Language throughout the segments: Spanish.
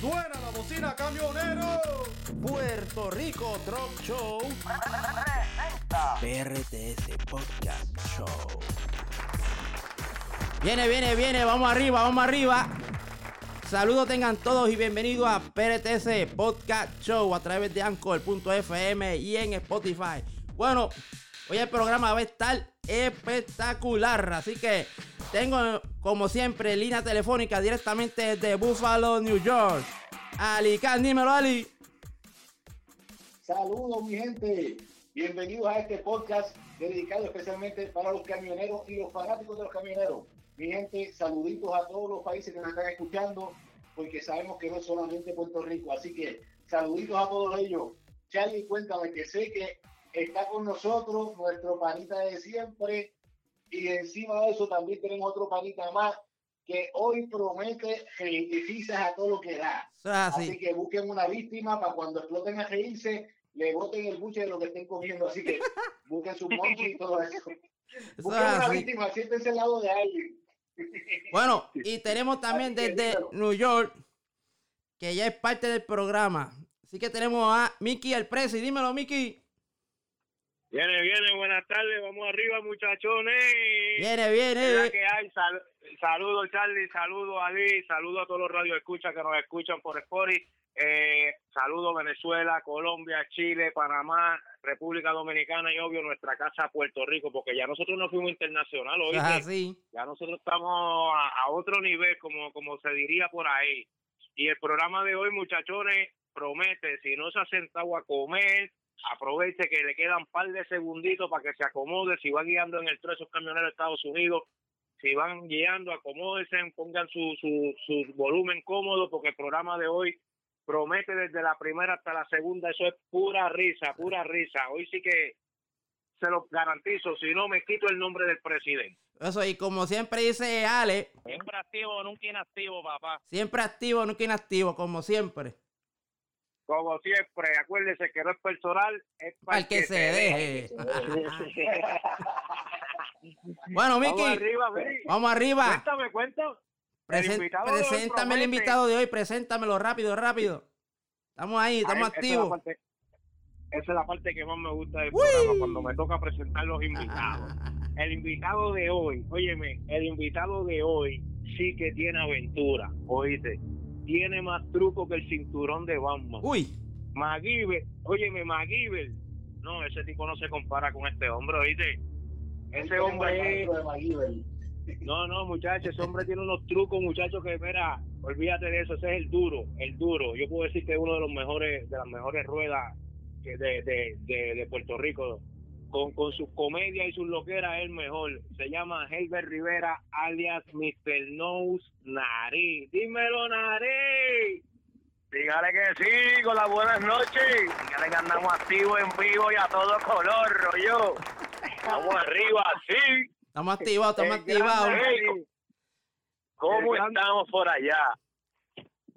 Suena la bocina camionero. Puerto Rico Truck Show. PRTS Podcast Show. Viene, viene, viene. Vamos arriba, vamos arriba. Saludos tengan todos y bienvenidos a PRTS Podcast Show a través de Anchor.fm y en Spotify. Bueno, hoy el programa va a estar espectacular, así que tengo como siempre línea telefónica directamente desde Buffalo, New York. Ali Khan, dímelo Ali. Saludos mi gente, bienvenidos a este podcast dedicado especialmente para los camioneros y los fanáticos de los camioneros. Mi gente, saluditos a todos los países que nos están escuchando, porque sabemos que no es solamente Puerto Rico, así que saluditos a todos ellos. Charlie, cuéntame que sé que está con nosotros nuestro panita de siempre y encima de eso también tenemos otro panita más que hoy promete reírse a todo lo que da. así. así que busquen una víctima para cuando exploten a reírse, le boten el buche de lo que estén comiendo. Así que busquen su monchi y todo eso. Busquen una víctima, siéntense al lado de alguien. Bueno, y tenemos también desde. New York, que ya es parte del programa. Así que tenemos a Mickey el Presi. Dímelo, Mickey. Viene, viene, buenas tardes, vamos arriba muchachones. Viene, viene. que hay, Sal- saludos Charlie, saludos Ali, saludos a todos los radios escucha que nos escuchan por Spotify. Eh, saludos Venezuela, Colombia, Chile, Panamá, República Dominicana y obvio nuestra casa Puerto Rico, porque ya nosotros no fuimos internacional hoy. Así. Ya nosotros estamos a, a otro nivel, como, como se diría por ahí. Y el programa de hoy, muchachones, promete, si no se ha sentado a comer, aproveche que le quedan un par de segunditos para que se acomode. Si van guiando en el tren esos camioneros de Estados Unidos, si van guiando, acomódense, pongan su, su, su volumen cómodo, porque el programa de hoy promete desde la primera hasta la segunda. Eso es pura risa, pura risa. Hoy sí que se lo garantizo, si no me quito el nombre del presidente. Eso, y como siempre dice Ale, Siempre activo, nunca inactivo, papá. siempre activo, nunca inactivo, como siempre. Como siempre, acuérdese que no es personal, es para Al que se deje. bueno, Vamos Mickey, arriba, Vicky. vamos arriba. Cuéntame, Presen- hoy preséntame el invitado de hoy, preséntamelo rápido, rápido. Estamos ahí, estamos esa es la activos. parte- Esa es la parte que más me gusta del Uy. programa, cuando me toca presentar los invitados. El invitado de hoy, óyeme, el invitado de hoy sí que tiene aventura, oíste. Tiene más truco que el cinturón de Batman. Uy, MacGyver, óyeme, MacGyver. No, ese tipo no se compara con este hombre, oíste. Ese hombre es... No, no, muchachos, ese hombre tiene unos trucos, muchachos, que mira, olvídate de eso, ese es el duro, el duro. Yo puedo decir que es uno de los mejores, de las mejores ruedas de, de, de Puerto Rico. Con, con sus comedias y sus loqueras es el mejor. Se llama Helbert Rivera, alias Mr. Nose Nariz. Dímelo, Nariz. Dígale que sí, con las buenas noches. Dígale que andamos activos en vivo y a todo color, rollo. Vamos arriba, sí. estamos activados, estamos El activados. grande. ¿Cómo estamos por allá?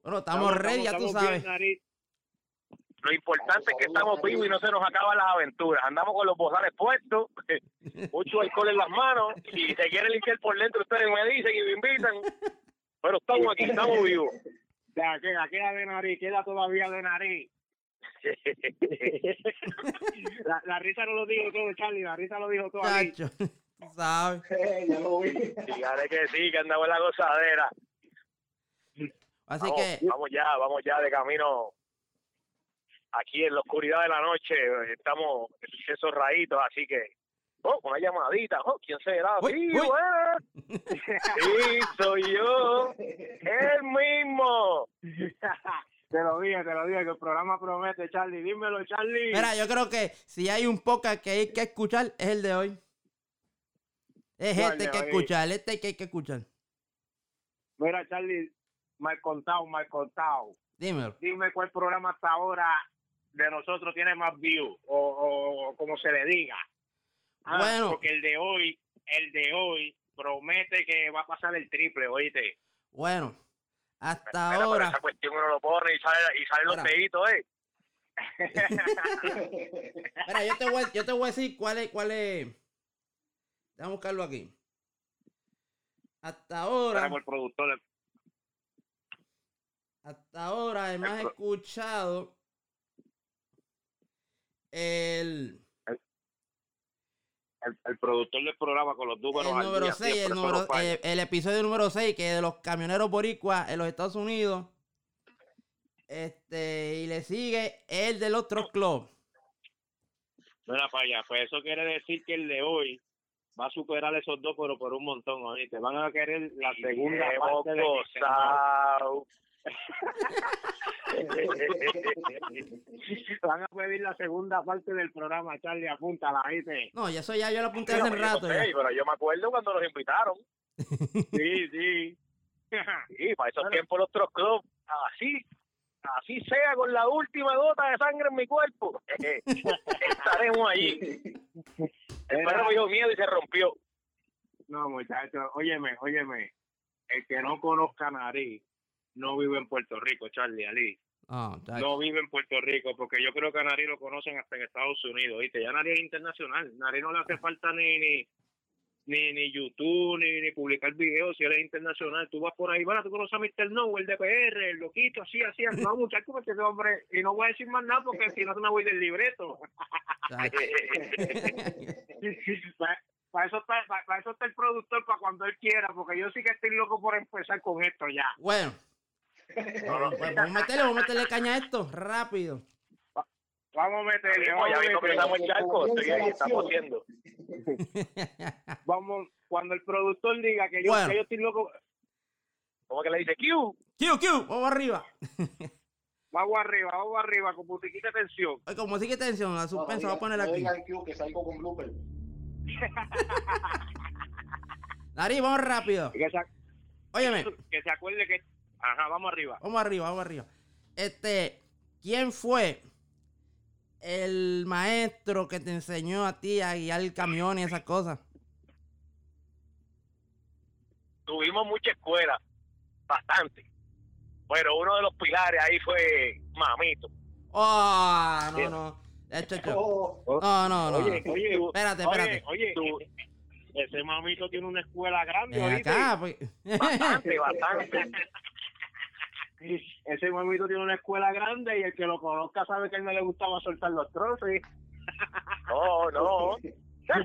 Bueno, estamos ready, ya tú estamos sabes. bien. Lo importante es que estamos vivos y no se nos acaban las aventuras. Andamos con los bozales puestos, mucho alcohol en las manos. Si se quiere limpiar por dentro, ustedes me dicen y me invitan. Pero estamos aquí, estamos vivos. Ya, queda, queda de nariz, queda todavía de nariz. La, la risa no lo dijo todo, Charlie, la risa lo dijo todo. Chacho, sabes. Eh, ya lo vi. Dígale que sí, que andamos en la gozadera. Así vamos, que, vamos ya, vamos ya de camino. Aquí en la oscuridad de la noche estamos esos rayitos, así que. Oh, una llamadita. Oh, ¿quién será? Uy, sí, uy. bueno. sí, soy yo. El mismo. Te lo dije, te lo dije, que el programa promete, Charlie. Dímelo, Charlie. mira, yo creo que si hay un podcast que hay que escuchar, es el de hoy. Es ¿Cuál este que hoy? escuchar, este que hay que escuchar. Mira, Charlie, mal contado, mal contado. Dímelo. Dime cuál programa hasta ahora de nosotros tiene más views, o, o, como se le diga. Ah, Bueno. Porque el de hoy, el de hoy, promete que va a pasar el triple, oíste. Bueno, hasta pero ahora. esa cuestión uno lo pone y sale, y salen los Mira. deditos, ¿eh? Mira, yo te voy, yo te voy a decir cuál es, cuál es. Déjame buscarlo aquí. Hasta ahora. Para el productor. Hasta ahora el más El escuchado. El, El, el productor del programa con los números el número día, 6, el, número, falla. el, episodio número 6, que es de los camioneros boricuas en los Estados Unidos. Este, y le sigue el del otro club. Mira para allá, pues eso quiere decir que el de hoy va a superar esos dos, pero por un montón, ¿oíste? Van a querer la segunda Hemos parte de gozado. Van a pedir la segunda parte del programa, Charlie, apúntala, ¿viste? No, y eso ya yo lo apunté hace rato. sé, ya. pero yo me acuerdo cuando nos invitaron. Sí, sí. Sí, para esos tiempos los Troc Club, así, así sea con la última gota de sangre en mi cuerpo, estaremos allí. El perro me dio miedo y se rompió. No, muchachos, óyeme, óyeme. El que no conozca a Nariz no vive en Puerto Rico, Charlie, Ali. Ah, No vive en Puerto Rico, porque yo creo que a Nariz lo conocen hasta en Estados Unidos, ¿viste? Ya Nariz es internacional. Nariz no le hace falta ni, ni, ni, ni YouTube, ni, ni publicar videos, si él es internacional. Tú vas por ahí, bueno, tú conoces a Mr. No, el de PR, el loquito, así, así. No, muchachos, porque ese hombre, y no voy a decir más nada porque si no me voy del libreto. Para eso, está, pa- para eso está el productor, para cuando él quiera, porque yo sí que estoy loco por empezar con esto ya. Bueno, pues vamos a meterle, vamos a meterle caña a esto, rápido. Vamos a meterle, Ya vamos a mismo meterle. empezamos el charco, estoy ahí, estamos haciendo. Vamos, cuando el productor diga que yo, Bueno. que yo estoy loco, ¿Cómo que le dice Q? Q, Q, vamos arriba. vamos arriba, vamos arriba, con butiquita de tensión. Oye, Como sigue tensión, la suspensa, no voy a poner aquí. digan Q, que salgo con blooper. Nariz, vamos rápido. Que se, Óyeme, que se acuerde que. Ajá, vamos arriba. vamos arriba, vamos arriba. Este, ¿quién fue el maestro que te enseñó a ti a guiar el camión y esas cosas? Tuvimos mucha escuela, bastante. Pero uno de los pilares ahí fue Mamito. Oh, no, no. Hecho, hecho. Oh, No, no, no. Oye, oye, Espérate, oye, espérate. oye, Tú- ese mamito tiene una escuela grande, acá, pues. Bastante, bastante. Ese mamito tiene una escuela grande y el que lo conozca sabe que a él no le gustaba soltar los trozos. No, no.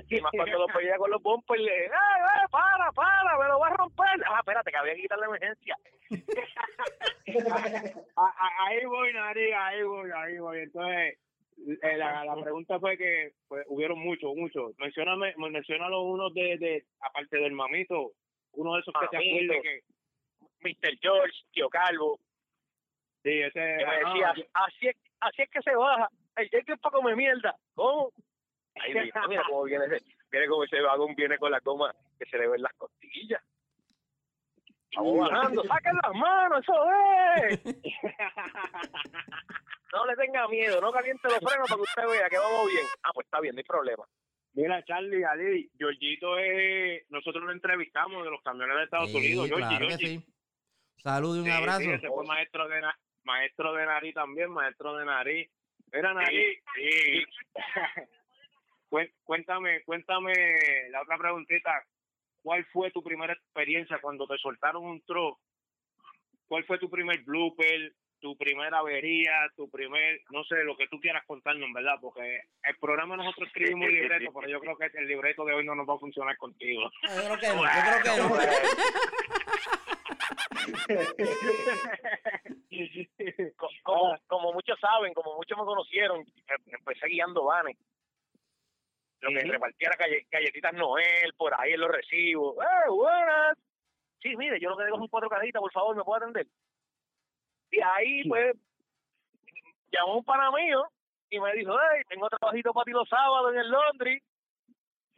Y más cuando lo veía con los bumpers, le ¡eh, eh, para, para! ¡Me lo va a romper! Ah, espérate, que había que quitar la emergencia. Ahí voy, Nari, ahí voy, ahí voy. Entonces, eh, la, la pregunta fue que pues, hubieron muchos, muchos. Mencióname, menciónalo uno de, de, aparte del mamito, uno de esos que te Mamito. acuerdes que, Mr. George, tío Calvo, sí, ese, que me ah, decía, así es, así es que se baja. El que es para comer mierda. ¿Cómo? Ahí mira, mira cómo viene ese, mira cómo ese vagón viene con la coma que se le ven las costillas. Vamos bajando, saquen las manos, eso es. No le tenga miedo, no caliente los frenos para que usted vea que vamos bien. Ah, pues está bien, no hay problema. Mira, Charlie, Ali, Georgito es, nosotros lo entrevistamos de los camiones de Estados Sí, Unidos, Georgie, claro que sí. Salud y un Sí, abrazo. sí, ese fue maestro de, maestro de nariz también, maestro de nariz. Mira, nariz, Sí, Cué- Cuéntame, cuéntame la otra preguntita. ¿Cuál fue tu primera experiencia cuando te soltaron un tro? ¿Cuál fue tu primer blooper, tu primera avería, tu primer, no sé, lo que tú quieras contarnos, ¿verdad? Porque el programa nosotros escribimos un libreto, pero yo creo que el libreto de hoy no nos va a funcionar contigo. Yo creo que no, yo creo que no. Co- como, como muchos saben, como muchos me conocieron, em- empecé guiando vanes. Lo que repartiera galle- galletitas Noel, por ahí en los recibos. ¡Eh, buenas! Sí, mire, yo lo que digo son cuatro caditas, por favor, ¿me puede atender? Y ahí, pues, llamó un pana mío y me dijo, hey, tengo trabajito para ti los sábados en el laundry.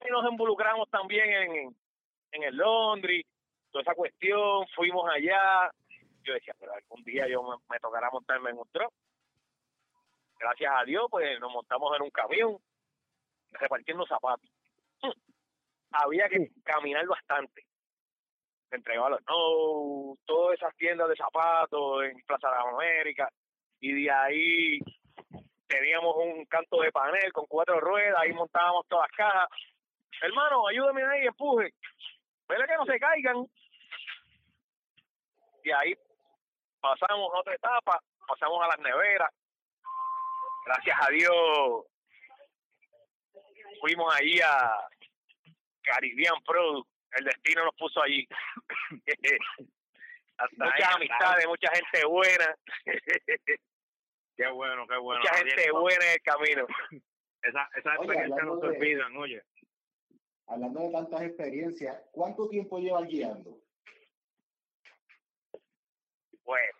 y nos involucramos también en, en el laundry, toda esa cuestión, fuimos allá. Yo decía, pero algún día yo me, me tocará montarme en un truck. Gracias a Dios, pues nos montamos en un camión repartiendo zapatos. Había que caminar bastante. Entregaba los no, todas esas tiendas de zapatos en Plaza de las Américas. Y de ahí teníamos un canto de panel con cuatro ruedas, ahí montábamos todas las cajas. Hermano, ayúdame ahí, empuje. Vele que no se caigan. y ahí pasamos a otra etapa, pasamos a las neveras. Gracias a Dios fuimos allí a Caribbean Pro, el destino nos puso allí. muchas amistades, mucha gente buena. qué bueno, qué bueno. Mucha gente buena en el camino. Esa, esa experiencia no se olvidan, oye. Hablando de tantas experiencias, ¿cuánto tiempo llevas guiando? Bueno,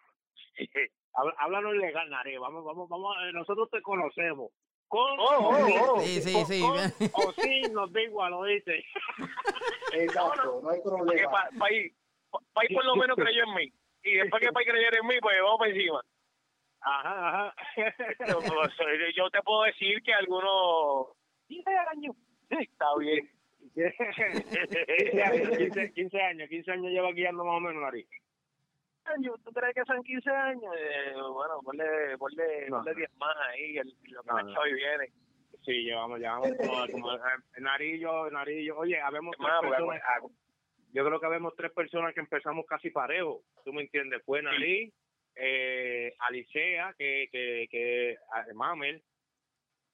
háblanos legal, Nare. Vamos, vamos, vamos. Nosotros te conocemos. Con, oh, oh, oh. Sí, sí, sí. o sí, nos da igual, lo dice. Exacto, no hay problema. Para pa, ir, pa ir por lo menos creyó en mí. Y después que Pai creyera en mí, pues vamos para encima. Ajá, ajá. yo, yo te puedo decir que algunos 15 años. Está bien. 15 años, 15, 15 años, 15 años lleva guiando más o menos, Nari. ¿Tú crees que son 15 años? Eh, bueno, ponle, ponle, no. ponle 10 más ahí, el, lo que no, no. hoy viene. Sí, llevamos, llevamos como, como eh, Narillo, Narillo. Oye, habemos tres Más, personas, yo creo que habemos tres personas que empezamos casi parejo, tú me entiendes, fue Nari, eh, Alicea, que, que, que, Mamel.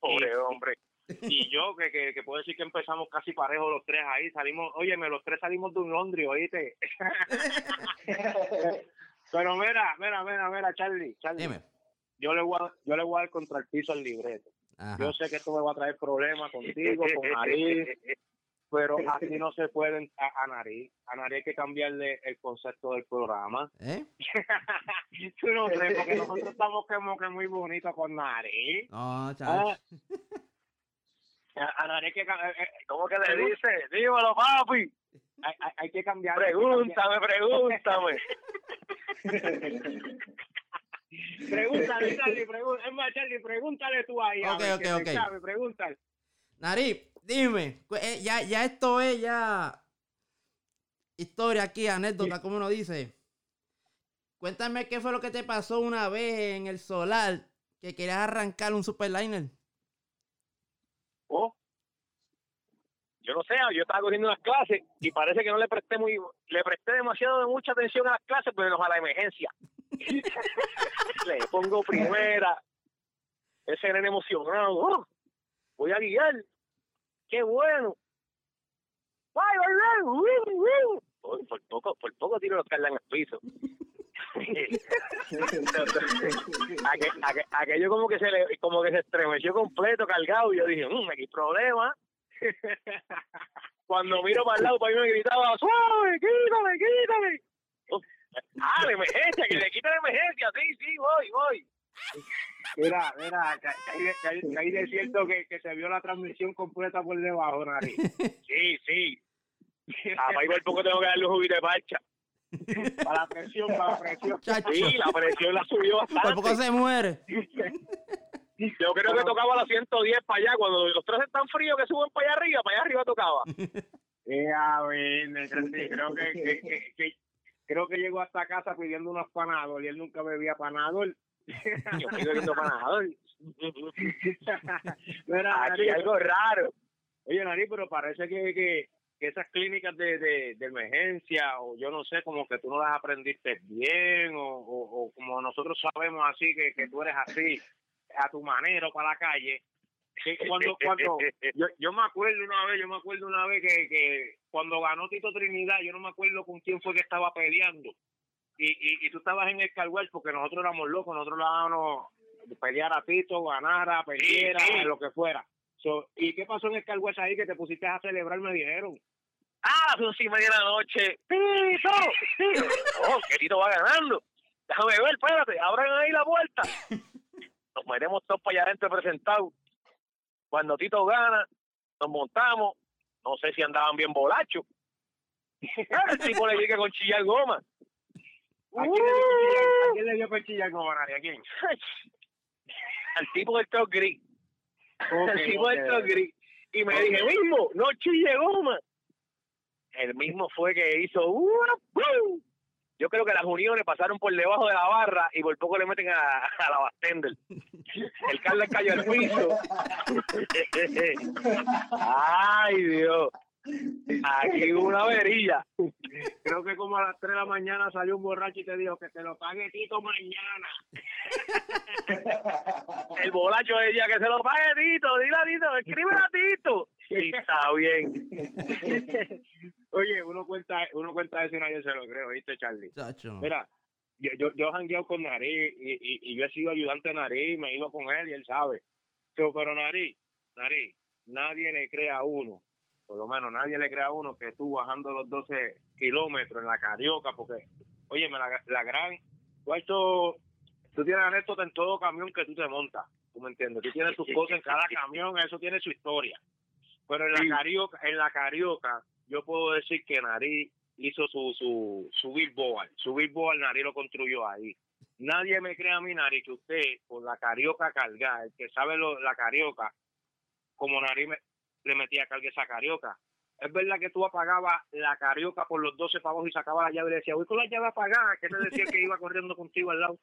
Pobre y, hombre. Y yo, que, que, que puedo decir que empezamos casi parejo los tres ahí, salimos, óyeme, los tres salimos de un Londres, oíste. Pero mira, mira, mira, mira, Charlie, Charlie. Dime. Yo le voy a, yo le voy a dar contra el piso al libreto. Ajá. Yo sé que esto me va a traer problemas contigo, con Nariz, pero así no se pueden a, a Nariz. A Nariz hay que cambiarle el concepto del programa. ¿Eh? Tú no sé, porque nosotros estamos como que muy bonitos con Nariz. No, chaval. Ah, a, a Nariz que... Eh, ¿Cómo que le dice? Dímelo, papi. Hay, hay, hay que cambiar. Pregúntame, pregúntame. pregúntale, Charlie, pregúntale. Es más, Charlie, pregúntale tú ahí. Ok, a ver, ok, ok. Sabe, pregúntale. Nari, dime, eh, ya, ya esto es ya historia aquí, anécdota, como uno dice. Cuéntame qué fue lo que te pasó una vez en el solar que querías arrancar un superliner. Oh. Yo no sé, yo estaba cogiendo unas clases y parece que no le presté muy, le presté demasiado mucha atención a las clases, pero a la emergencia. le pongo primera, ese nene emocionado, oh, voy a guiar, qué bueno. Ay, por poco, por poco tiro los cardan al piso. Aquel, aquel, aquello como que se le, como que se estremeció completo, cargado, y yo dije, mmm, aquí problema. Cuando miro para el lado, para mí me gritaba, suave, quítame, quítame. Ah, la emergencia, que le quita la emergencia, sí, sí, voy, voy. Mira, mira, hay de cierto que, que se vio la transmisión completa por debajo, Nari. Sí, sí. A Pai por poco tengo que darle un juguito de parcha. Para la presión, para la presión. Chacho, Sí, la presión la subió por poco bastante. se muere. Yo creo que tocaba la 110 para allá. Cuando los tres están fríos que suben para allá arriba, para allá arriba tocaba. Eh, a ver, sí, creo que, que, que, que- creo que llegó hasta casa pidiendo unos panadol y él nunca bebía panadol. Yo estoy bebiendo panador. Mira, Aquí Nari, hay algo raro. Oye, Nari, pero parece que, que, que esas clínicas de, de, de emergencia, o yo no sé, como que tú no las aprendiste bien, o, o, o como nosotros sabemos así, que, que tú eres así, a tu manera, para la calle. Cuando, cuando, yo, yo me acuerdo una vez, yo me acuerdo una vez que, que cuando ganó Tito Trinidad, yo no me acuerdo con quién fue que estaba peleando. Y, y, y tú estabas en el carguel porque nosotros éramos locos, nosotros dábamos pelear a Tito, ganara, perdiera, Sí, sí. lo que fuera. So, ¿Y qué pasó en el carguel ahí que te pusiste a celebrar? Me dijeron. Ah, son cinco y media de la noche. ¡Tito! ¡Tito! Oh, que Tito va ganando. Déjame ver, espérate, abran ahí la puerta. Nos metemos todos para allá adentro presentados. Cuando Tito gana, nos montamos. No sé si andaban bien bolachos. El tipo le llega con chillar goma. ¿A quién le a quién le dio con chillar como Nari? ¿A quién? Al tipo del top gris. Ok, el tipo del top gris. Y me dije, mismo, no chille goma. El mismo fue que hizo. "Uh, uh". Yo creo que las uniones pasaron por debajo de la barra y por poco le meten a, a la bartender. El Carlos cayó al piso. Ay, Dios. Aquí hubo una avería. Creo que como a las 3 de la mañana salió un borracho y te dijo que te lo pague Tito mañana. El bolacho decía que se lo pague Tito, dile a Tito, escribe a Tito. Y está bien. Oye, uno cuenta, uno cuenta eso y nadie se lo cree, ¿viste, Charlie? Chacho. Mira, yo, yo, yo he jangueado con Nariz y, y, y yo he sido ayudante de Nariz, me he ido con él y él sabe. Pero, pero Nariz, Nariz, nadie le cree a uno, por lo menos nadie le cree a uno que tú bajando los 12 kilómetros en la carioca, porque, oye, la, la gran, hecho- tú tienes anécdota en todo camión que tú te montas, tú me entiendes, tú tienes tus cosas en cada camión, eso tiene su historia. Pero en la carioca, en la carioca, yo puedo decir que Nariz hizo su, su, su billboard. Su billboard Nariz lo construyó ahí. Nadie me cree a mí, Nariz, que usted, por la carioca cargar, el que sabe lo, la carioca, como Nariz me- le metía a esa carioca. Es verdad que tú apagabas la carioca por los 12 pavos y sacabas la llave y le decía, voy con la llave apagada, que te decía que iba corriendo contigo al lado.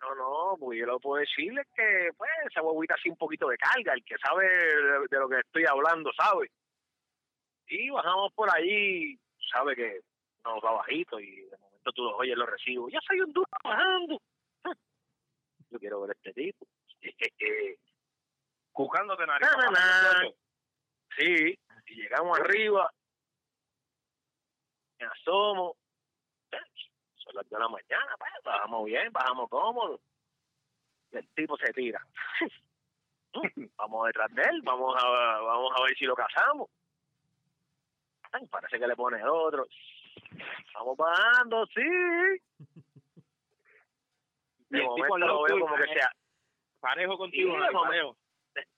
No, no, pues yo lo puedo decirle que, pues, esa huevita así un poquito de carga, el que sabe de, de lo que estoy hablando, sabe. Y bajamos por ahí, sabe que nos va bajito y de momento tú los oyes los recibos. Ya soy un duro bajando. Yo quiero ver a este tipo. Buscándote Nariz. Na, na, na. Sí, y llegamos arriba, me asomo, son las 2 de la mañana, pues, bajamos bien, bajamos cómodos. Y el tipo se tira. Mm, vamos detrás de él, vamos a, vamos a ver si lo casamos. Ay, parece que le pone otro. Vamos bajando, sí. De momento lo veo como que sea Parejo contigo, Sí, parejo.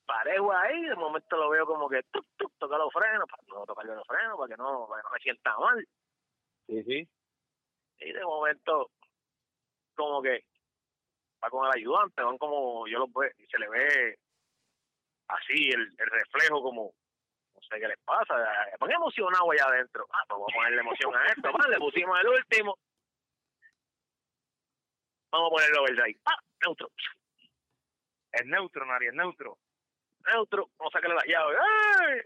parejo ahí, de momento lo veo como que tuc, tuc, toca los frenos, para no tocarle los frenos, para que no, para que no me sienta mal. Sí, sí. Y de momento, como que va con el ayudante, van como, yo los veo, y se le ve así el, el reflejo como, no sé qué les pasa, van emocionados allá adentro. Ah, pues vamos a ponerle emoción a esto, vale, le pusimos el último. Vamos a ponerlo overdrive. Ah, neutro, Es neutro, Nariz, es neutro. neutro, vamos a sacarle las llaves. ¡Ay!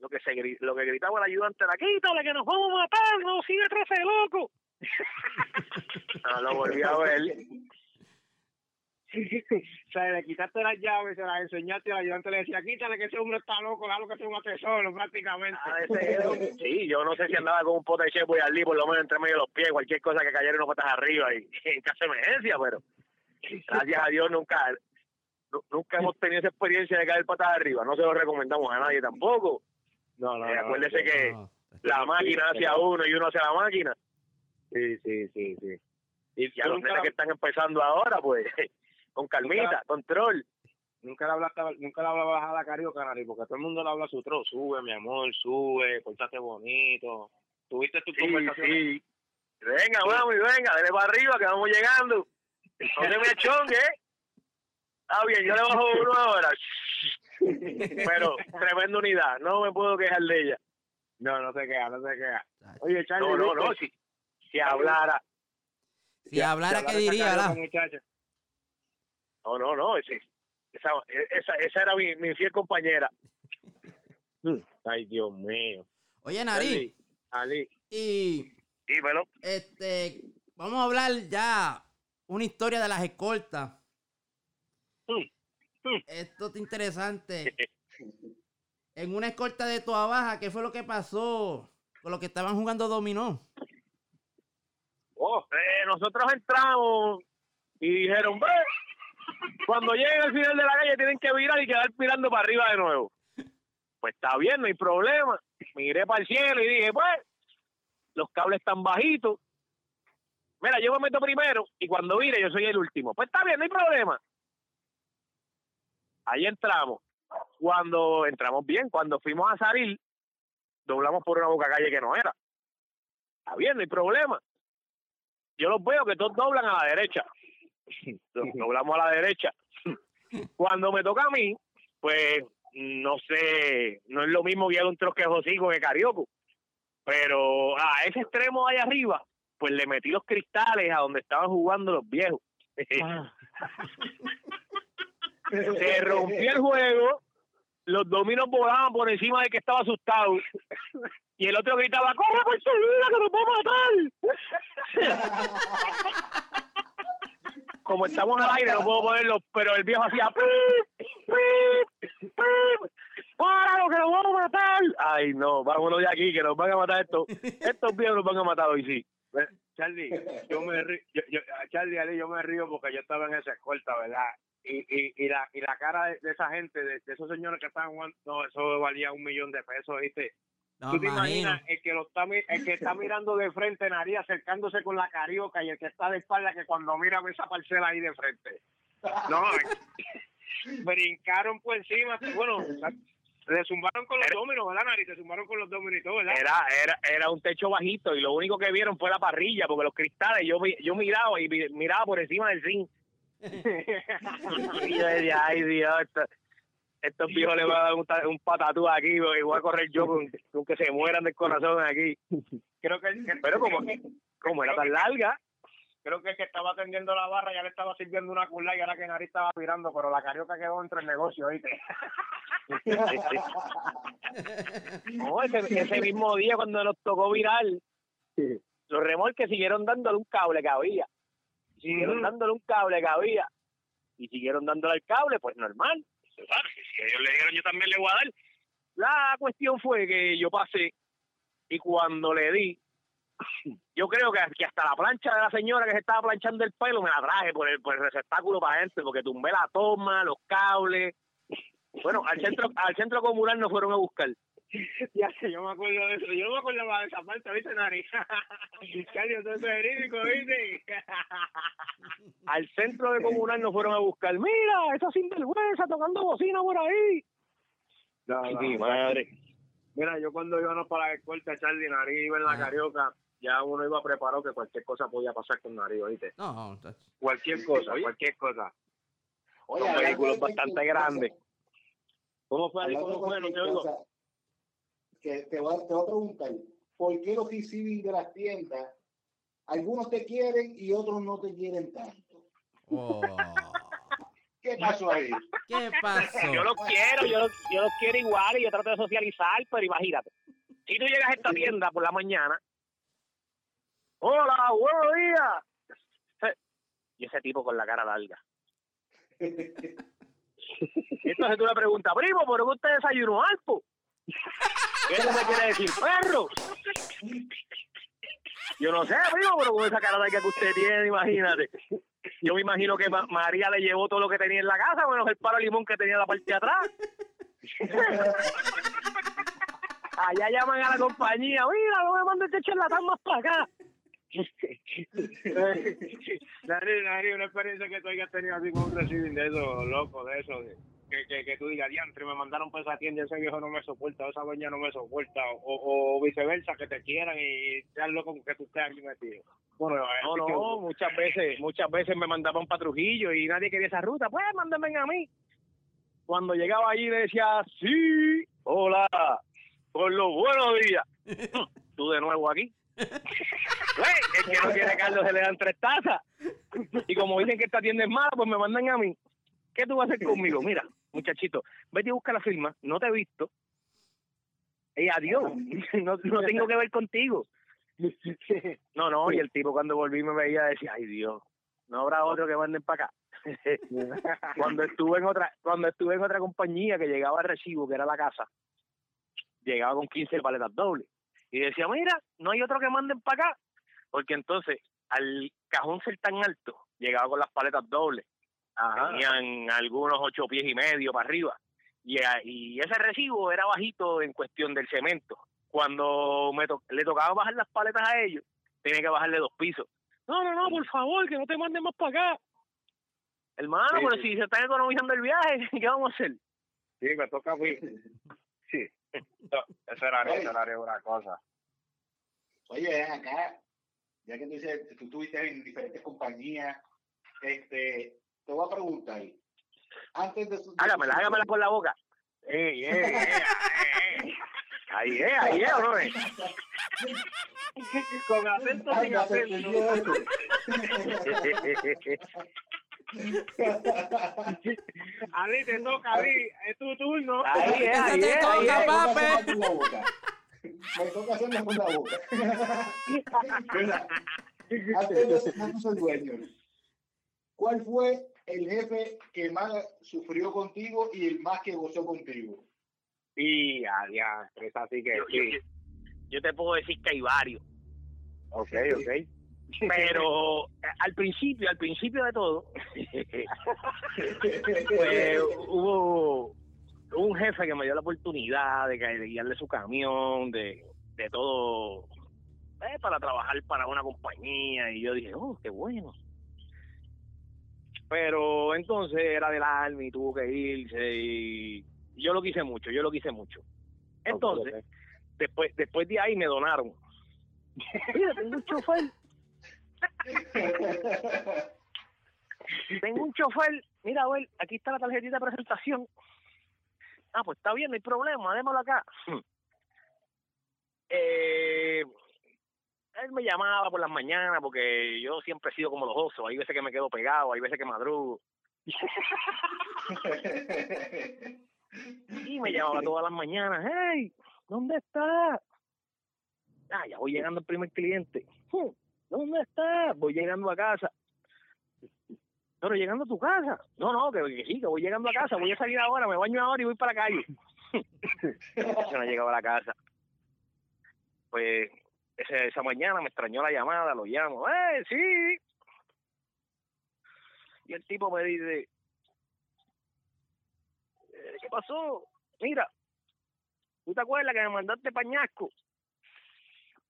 Lo que, se, lo que gritaba el ayudante era, quítale que nos vamos a matar, no sigue tras ese loco. No, lo volví a ver. o sea, le quitaste las llaves, se las enseñaste y el ayudante le decía, quítale que ese hombre está loco, déjalo que sea un tesoro prácticamente. Ah, ese sí, yo no sé si andaba con un pote de Chepo y allí, por lo menos entre medio de los pies, cualquier cosa que cayera unos patas arriba y en caso de emergencia, pero gracias a Dios nunca nu- nunca hemos tenido esa experiencia de caer patas arriba, no se lo recomendamos a nadie tampoco. No, no, Eh, acuérdese que No, la máquina hacia uno y uno hacia la máquina. Sí, sí, sí, sí. Y a los nunca, nenes que están empezando ahora, pues, con calmita, Nunca- control. nunca le hablaste, nunca le hablaba bajar la carioca, Nariz, porque todo el mundo le habla a su tro. Sube, mi amor, sube, pórtate bonito. ¿Tuviste tu Sí, conversación? sí. Venga, vamos y venga, dele para arriba que vamos llegando. No me achongue, ¿eh? Está bien, yo le bajo uno ahora. Pero, tremenda unidad, no me puedo quejar de ella. No, no se queda, no se queda. Oye, Charlie, No, no, no, ¿viste? Si, hablara. Si hablara, Si ¿qué hablara diría, muchacha. No, no, no, ese- esa, esa, esa era mi, mi fiel compañera. Ay, Dios mío. Oye, Nariz, Ali, y Dímelo. este, vamos a hablar ya una historia de las escoltas. Mm, Esto es interesante. En una escolta de Toa Baja, ¿qué fue lo que pasó con los que estaban jugando dominó? Nosotros entramos y dijeron, ve, cuando lleguen al final de la calle tienen que virar y quedar mirando para arriba de nuevo. Pues está bien, no hay problema. Miré para el cielo y dije, pues, los cables están bajitos. Mira, yo me meto primero y cuando vire yo soy el último. Pues está bien, no hay problema. Ahí entramos. Cuando entramos bien, cuando fuimos a salir, doblamos por una boca calle que no era. Está bien, no hay problema yo los veo que todos doblan a la derecha. Los Doblamos a la derecha. Cuando me toca a mí, pues no sé, no es lo mismo guiar un trosquejocico que carioco. Pero a ese extremo allá arriba, pues le metí los cristales a donde estaban jugando los viejos. Se rompió el juego los dominos volaban por encima de que estaba asustado. Y el otro gritaba, ¡corre por su vida que nos va a matar! Como estamos al aire, no puedo ponerlo, pero el viejo hacía ¡Pip! ¡Pip! ¡Pip! ¡Páralo que nos vamos a matar! Ay, no, vámonos de aquí, que nos van a matar estos. Estos viejos nos van a matar hoy, sí. Charlie, yo me río, yo, yo, Charlie, Ali, yo me río porque yo estaba en esa escolta, ¿verdad? Y, y, y, la, y la cara de, de esa gente, de, de esos señores que estaban jugando, no, eso valía un millón de pesos, ¿viste? No, ¿Tú te imagino. imaginas el que, lo está, el que está mirando de frente, nariz, acercándose con la carioca y el que está de espalda que cuando mira ve esa parcela ahí de frente? No, brincaron por encima. Bueno, le zumbaron con los Era- dominos, ¿verdad, Nariz? Se zumbaron con los dominos y todo, ¿verdad? Era, era, era un techo bajito y lo único que vieron fue la parrilla, porque los cristales, yo, yo miraba y mi- miraba por encima del zinc. y yo decía, ay Dios, esto- estos viejos le van a dar un, ta- un patatú aquí y voy a correr yo con, con que se mueran del corazón aquí. Creo que, Pero como, como era tan larga, creo que el que estaba atendiendo la barra ya le estaba sirviendo una curla y ahora que Nariz estaba mirando, pero la carioca quedó dentro del negocio, ¿viste? No, ese, ese mismo día cuando nos tocó viral, los remolques siguieron dándole un cable que había. Siguieron dándole un cable que había. Y siguieron dándole el cable, pues normal. Si ellos le dijeron, yo también le voy a dar. La cuestión fue que yo pasé y cuando le di, yo creo que, que hasta la plancha de la señora que se estaba planchando el pelo me la traje por el, por el receptáculo para adentro, porque tumbé la toma, los cables. Bueno, al centro, al centro comunal nos fueron a buscar. Ya sé, yo me acuerdo de eso. Yo no me acordaba de esa parte, ¿viste, Nariz? Charlie, eso es verídico, ¿viste? Al centro de comunal nos fueron a buscar. Mira, esa sinvergüenza tocando bocina por ahí. No, no, mi madre. Mira, yo cuando íbamos para la escolta, Charlie, Nariz iba en la carioca, ya uno iba preparado que cualquier cosa podía pasar con Nariz, ¿oíste? No, no, Cualquier cosa, cualquier cosa. Oye, Son vehículos bastante grandes. ¿Cómo fue? hablando de ¿Cómo fue? No te cualquier oigo. cosa, que te voy, a, te voy a preguntar, ¿por qué los receiving de las tiendas, algunos te quieren y otros no te quieren tanto? Oh, ¿Qué pasó ahí? ¿Qué pasó? Yo los quiero, yo los, yo los quiero igual y yo trato de socializar, pero imagínate. Si tú llegas a esta tienda por la mañana, hola, buenos días. Y ese tipo con la cara larga. Entonces tú le preguntas, primo, ¿pero qué usted desayunó alpo? ¿Qué eso me quiere decir, perro? Yo no sé, primo, pero con esa cara larga que usted tiene, imagínate. Yo me imagino que Ma- María le llevó todo lo que tenía en la casa, menos el paro de limón que tenía en la parte de atrás. Allá llaman a la compañía, mira, no me mandes este charlatán más para acá. Nariz, Nariz, una experiencia que tú hayas tenido así con un receiving de eso, loco, de eso, de- que, que, que tú digas, diantre, me mandaron para esa tienda, ese viejo no me soporta, o esa doña no me soporta, o, o viceversa, que te quieran y sean loco con que tú estés aquí metido. Bueno, No, que- muchas veces, muchas veces me mandaban para Trujillo y nadie quería esa ruta, pues mándenme a mí. Cuando llegaba allí le decía, sí, hola, por los buenos días. Tú de nuevo aquí. Pues, el que no quiere Carlos se le dan tres tazas. Y como dicen que esta tienda es mala, pues me mandan a mí. ¿Qué tú vas a hacer conmigo? Mira, muchachito, vete y busca la firma, no te he visto. Y adiós, no, no tengo que ver contigo. No, no, y el tipo cuando volví me veía decía, ay Dios, no habrá otro que manden para acá. cuando estuve en otra, cuando estuve en otra compañía que llegaba a recibo, que era la casa, llegaba con 15 paletas dobles. Y decía, mira, no hay otro que manden para acá. Porque entonces, al cajón ser tan alto, llegaba con las paletas dobles. Tenían algunos ocho pies y medio para arriba. Y, a- y ese recibo era bajito en cuestión del cemento. Cuando me to- le tocaba bajar las paletas a ellos, tenía que bajarle dos pisos. No, no, no, por favor, que no te manden más para acá. Hermano, Sí, pero sí. si se están economizando el viaje, ¿qué vamos a hacer? Sí, me toca mí. Sí. No, ese horario, ese horario es una cosa. Oye, ven acá, ya que tú dices, tú estuviste en diferentes compañías, este, te voy a preguntar, antes de... su- de Hágamela, su- hágamela con la boca. Ey, ey, ey, ey. Ahí es, ahí es, ¿o no es? Con acento Ay, sin acento. Ali, te toca, Ali, es tu turno. Ahí es, ahí es, ahí toca, es. papi. Me toca hacerme con la boca. Me toca hacerme con la boca. Mira, Antes de dueño, ¿cuál fue el jefe que más sufrió contigo y el más que gozó contigo? Y adiós, es así que Yo, yo- sí. yo te puedo decir que hay varios. Ok, ok. Pero al principio, al principio de todo, pues hubo, un jefe que me dio la oportunidad de guiarle su camión, de, de todo, eh, para trabajar para una compañía. Y yo dije, oh, qué bueno. Pero entonces era del Army, tuvo que irse y yo lo quise mucho, yo lo quise mucho. Entonces, después, después de ahí me donaron. Mira, tengo un chofer tengo un chofer, mira, a ver, aquí está la tarjetita de presentación. Ah, pues está bien, no hay problema, démoslo acá. Eh, él me llamaba por las mañanas porque yo siempre he sido como los osos. Hay veces que me quedo pegado, hay veces que madrugo. Y me llamaba todas las mañanas. ¡Hey! ¿Dónde está? Ah, ya voy llegando el primer cliente. "Hmm, ¿Dónde está? Voy llegando a casa. Pero llegando a tu casa. No, no, que, que sí, que voy llegando a casa. Voy a salir ahora, me baño ahora y voy para la calle. Yo no llegaba a la casa. Pues ese- esa mañana me extrañó la llamada, lo llamo. ¡Eh, sí! Y el tipo me dice, "Eh, ¿qué pasó? Mira, ¿tú te acuerdas que me mandaste pañasco?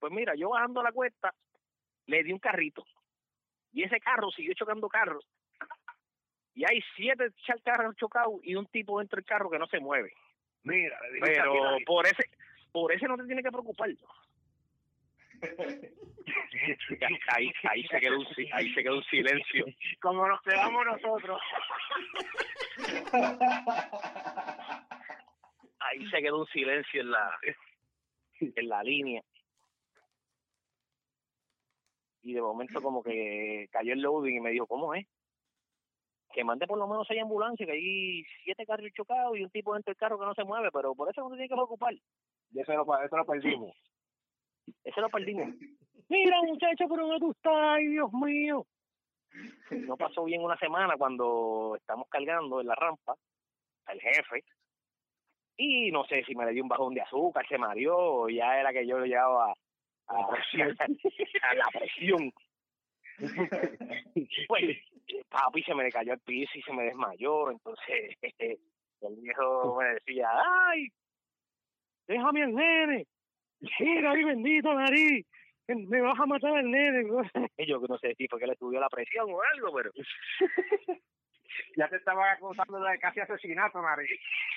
Pues mira, yo bajando la cuesta, le di un carrito. Y ese carro siguió chocando carros. Y hay siete carros chocados y un tipo dentro del carro que no se mueve. Mira, Pero por ese, por ese no te tienes que preocupar. Ahí, ahí se quedó un, ahí se quedó un silencio. como nos quedamos nosotros. Ahí se quedó un silencio en la, en la línea. Y de momento como que cayó el loading y me dijo, ¿cómo es? Que mande por lo menos seis ambulancias, que hay siete carros chocados y un tipo dentro del carro que no se mueve, pero por eso no te tienes que preocupar. Y eso lo, eso lo perdimos. Ese lo perdimos. Mira, muchacho, pero ¿dónde tú estás? Ay, Dios mío. No pasó bien una semana cuando estamos cargando en la rampa al jefe. Y no sé si me le dio un bajón de azúcar, se mareó, ya era que yo lo llevaba a, a la presión. Pues, papi se me cayó al piso y se me desmayó. Entonces, el viejo me decía, ¡ay! Déjame al nene. Mira, ay, bendito nariz. Me vas a matar al nene. Yo no sé si fue que le subió la presión o algo, pero Ya te estaba acusando de casi asesinato, Mari.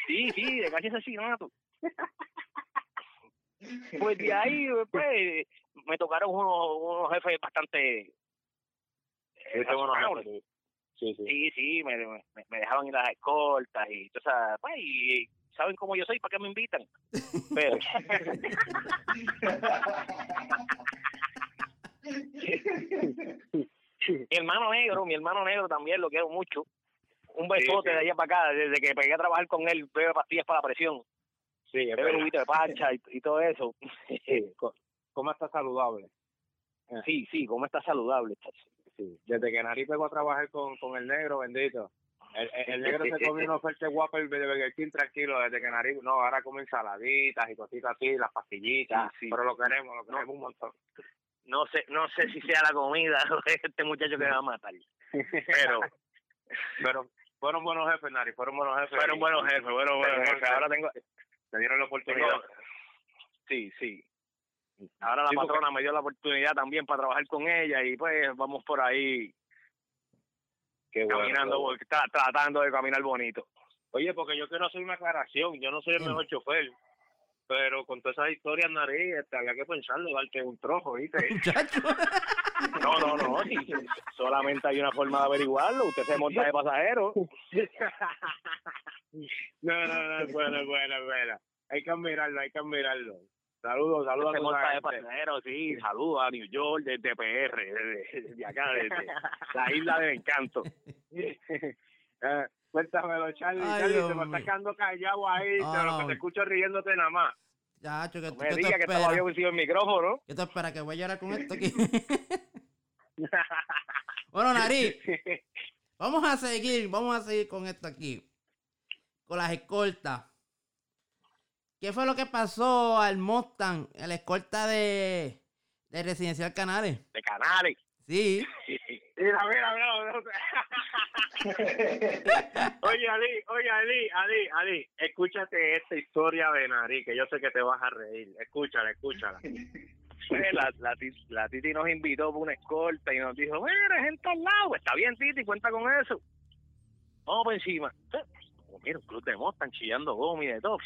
sí, sí, de casi asesinato. Pues de ahí, pues, me tocaron unos, unos jefes bastante eh. Sí, sí. Sí, sí, me, me, me dejaban ir a las escoltas y tú sabes, pues, y saben cómo yo soy, ¿para qué me invitan? Pero, mi hermano negro, mi hermano negro también lo quiero mucho. Un besote sí. de allá para acá, desde que pegué a trabajar con él, bebe pastillas para la presión, Sí, es bebe juguito de pancha y, y todo eso. ¿Cómo está saludable? sí, sí, cómo está saludable. chacho. Sí. Desde que Nari pegó a trabajar con, con el negro, bendito. El, el- el negro se comió una oferta guapa de Burger King tranquilo desde que Nari, no, ahora come ensaladitas y cositas así, las pastillitas, Sí, sí. pero lo queremos, lo queremos un montón. No sé, no sé si sea la comida este muchacho que va a matar. Pero pero fueron buenos jefes, Nari, fueron buenos jefes. fueron buenos jefes, fueron buenos jefes. Ahora tengo, Te dieron la oportunidad. tengo sí, sí. Ahora la Sí, porque- patrona me dio la oportunidad también para trabajar con ella y pues vamos por ahí Qué caminando, bueno. tra- tratando de caminar bonito. Oye, porque yo quiero hacer una aclaración. Yo no soy el Dime. mejor chofer. Pero con todas esas historias, Nari, este, había que pensarlo, darte un trozo, ¿viste? No, no, no, sí, solamente hay una forma de averiguarlo. Usted se monta de pasajero. No, no, no, bueno, bueno, bueno. Hay que admirarlo, hay que admirarlo. Saludos, saludos se a toda de gente. pasajero, sí. Saludos a New York desde PR, desde, desde acá, desde la isla del encanto. Eh, cuéntamelo, Charlie. Ay, Charlie, Dios te me estás quedando callado ahí. De lo no. que te escucho riéndote nada más. Chacho, que, No ¿qué me digas que estaba yo vencido el micrófono. ¿Qué tú esperas? Que voy a llorar con esto aquí. bueno, Nariz, vamos a seguir, vamos a seguir con esto aquí. Con las escoltas. ¿Qué fue lo que pasó al Mustang, la escolta de, de Residencial Canales? De canales. Sí. Mira, mira, mira. Oye, Ali, oye, Ali, Ali, Ali, escúchate esta historia de Nari, que yo sé que te vas a reír. Escúchala, escúchala. Pues, la, la, Ti- la Titi nos invitó por una escolta y nos dijo, mira, gente al lado. Está bien, Titi, cuenta con eso. Vamos por encima. Mira, un club de Mustang chillando goma y de todo.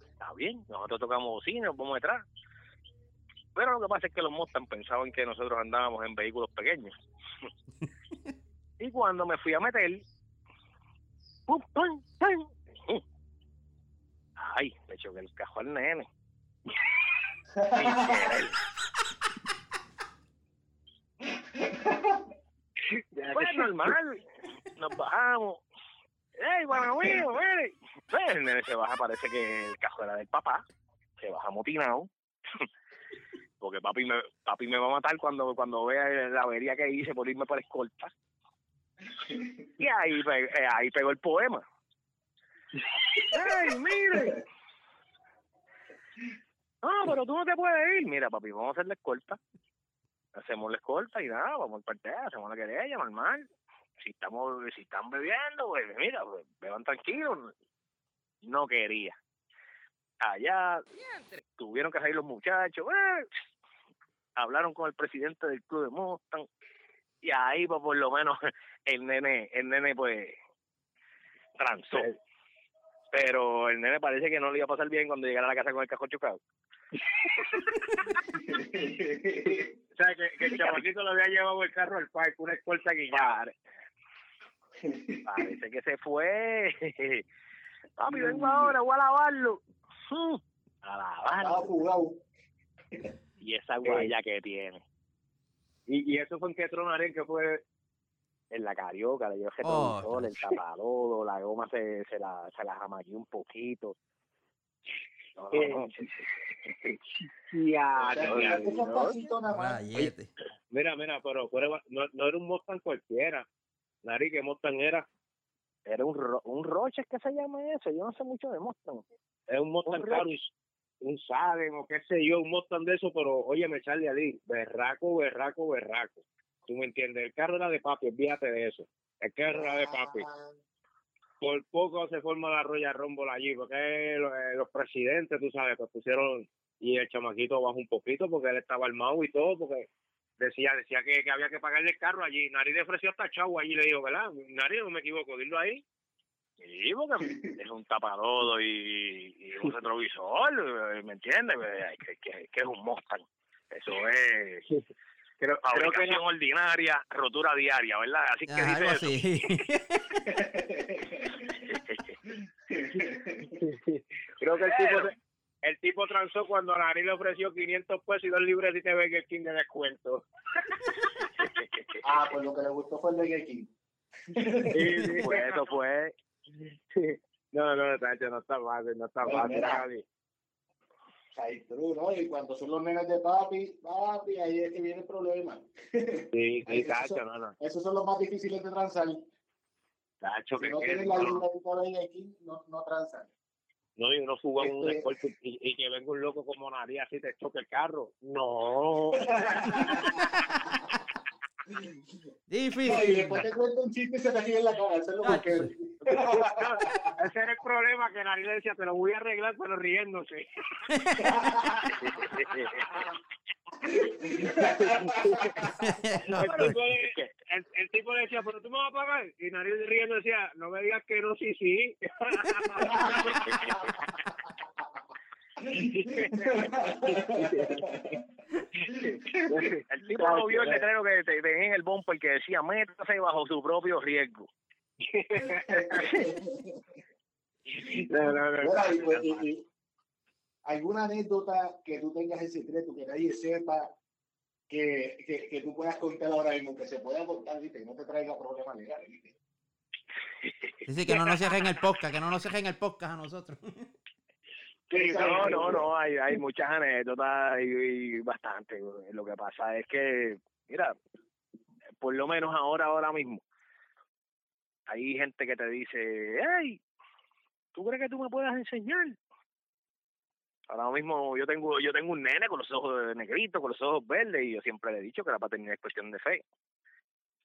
Está bien, nosotros tocamos bocina, nos vamos detrás. Pero lo que pasa es que los Mustang pensaban que nosotros andábamos en vehículos pequeños. y cuando me fui a meter, ¡pum, pum, pum! Ay, le choqué el cajo al nene. Pues normal, nos bajamos. ¡Ey, bueno mire! Pues, el nene se baja, parece que el cajo era del papá. Se baja motinado. Porque papi me, papi me va a matar cuando, cuando vea la avería que hice por irme por escolta. Y ahí, eh, ahí pegó el poema. ¡Ey, mire! Ah, pero tú no te puedes ir. Mira, papi, vamos a hacer la escolta. Hacemos la escolta y nada, vamos al partea, hacemos la querella, normal. Si estamos, si están bebiendo, pues mira, pues, beban tranquilos. No quería. Allá tuvieron que salir los muchachos. eh, hablaron con el presidente del club de Mustang. Y ahí, pues, por lo menos, el nene, el nene, pues, transó. Pero el nene parece que no le iba a pasar bien cuando llegara a la casa con el cajón chocado. O sea, que, que el chamaquito le había llevado el carro al parque, una escolta guillada. Pare- Parece que se fue. Papi, vengo ahora, voy a lavarlo. A lavarlo. Y esa guaya que tiene. Y, y eso fue en que tronaré, que fue En la carioca, le dio el Oh, retrovisor, el tapalodo, la goma se, se la, se la un poquito. No, no. Ya. Rayete. Mira, mira, pero fuera- no, no era un Mustang cualquiera. Nari, que Mustang era? Era un, ro- un roche, que se llama eso? Yo no sé mucho de Mustang. Es un Mustang caro, un, Sagen o qué sé yo, un Mustang de eso, pero óyeme, Charlie Ali, berraco, berraco, berraco. ¿Tú me entiendes? El carro era de papi, olvídate de eso. El carro era de papi. Por poco se forma la Royal Rumble allí, porque los, eh, los presidentes, tú sabes, pues pusieron, y el chamaquito bajó un poquito porque él estaba armado y todo, porque decía decía que, que había que pagarle el carro allí. Nari le ofreció hasta chavo allí, le dijo, ¿verdad? Nari, no me equivoco, dilo ahí. Sí, porque es un tapalodo y, y un retrovisor, ¿me entiendes? Eh, Que, que, que es un Mustang. Eso es Creo, creo que fabricación ordinaria, rotura diaria, ¿verdad? Así que Ah, dice eso. así. Creo que el tipo, se- el tipo transó cuando Nari le ofreció 500 pesos y dos libres y te el King de descuento. Ah, pues lo que le gustó fue el Burger King. Sí, sí. Pues eso fue. No, no, Tacho, no está fácil, no está Pues fácil. mira. Javi. ¿no? Y cuando son los nenes de papi, papi, ahí es que viene el problema. Sí, sí, Tacho, no, no. Esos son los más difíciles de transar. Tacho, Si que, no tienen la no, de Burger King, no, no transan. No, y uno suba en un Este- escolta y, y que venga un loco como Nari así te choque el carro. No. y Difícil. después te cuento un chiste y se te ríe en la cara. Eso es lo que. Ese era el problema que Nari le decía, te lo voy a arreglar, pero riéndose. No, le, el, el tipo le decía, pero tú me vas a pagar. Y Nari riendo decía, no me digas que no, sí, sí. El tipo no vio el letrero que te- tenía en el bumper que decía métase bajo su propio riesgo. No, no, no. Mira, y y- y ¿Alguna anécdota que tú tengas en secreto, que nadie sepa, que, que, que tú puedas contar ahora mismo, que se pueda contar, ¿viste? que no te traiga problemas legales? ¿viste? Dice que no nos cierren el podcast, que no nos cierren el podcast a nosotros. No, no, no, hay, hay muchas anécdotas y, y bastante. Lo que pasa es que, mira, por lo menos ahora, ahora mismo, hay gente que te dice, hey, ¿tú crees que tú me puedas enseñar? Ahora mismo yo tengo yo tengo un nene con los ojos negritos, con los ojos verdes, y yo siempre le he dicho que la paternidad es cuestión de fe.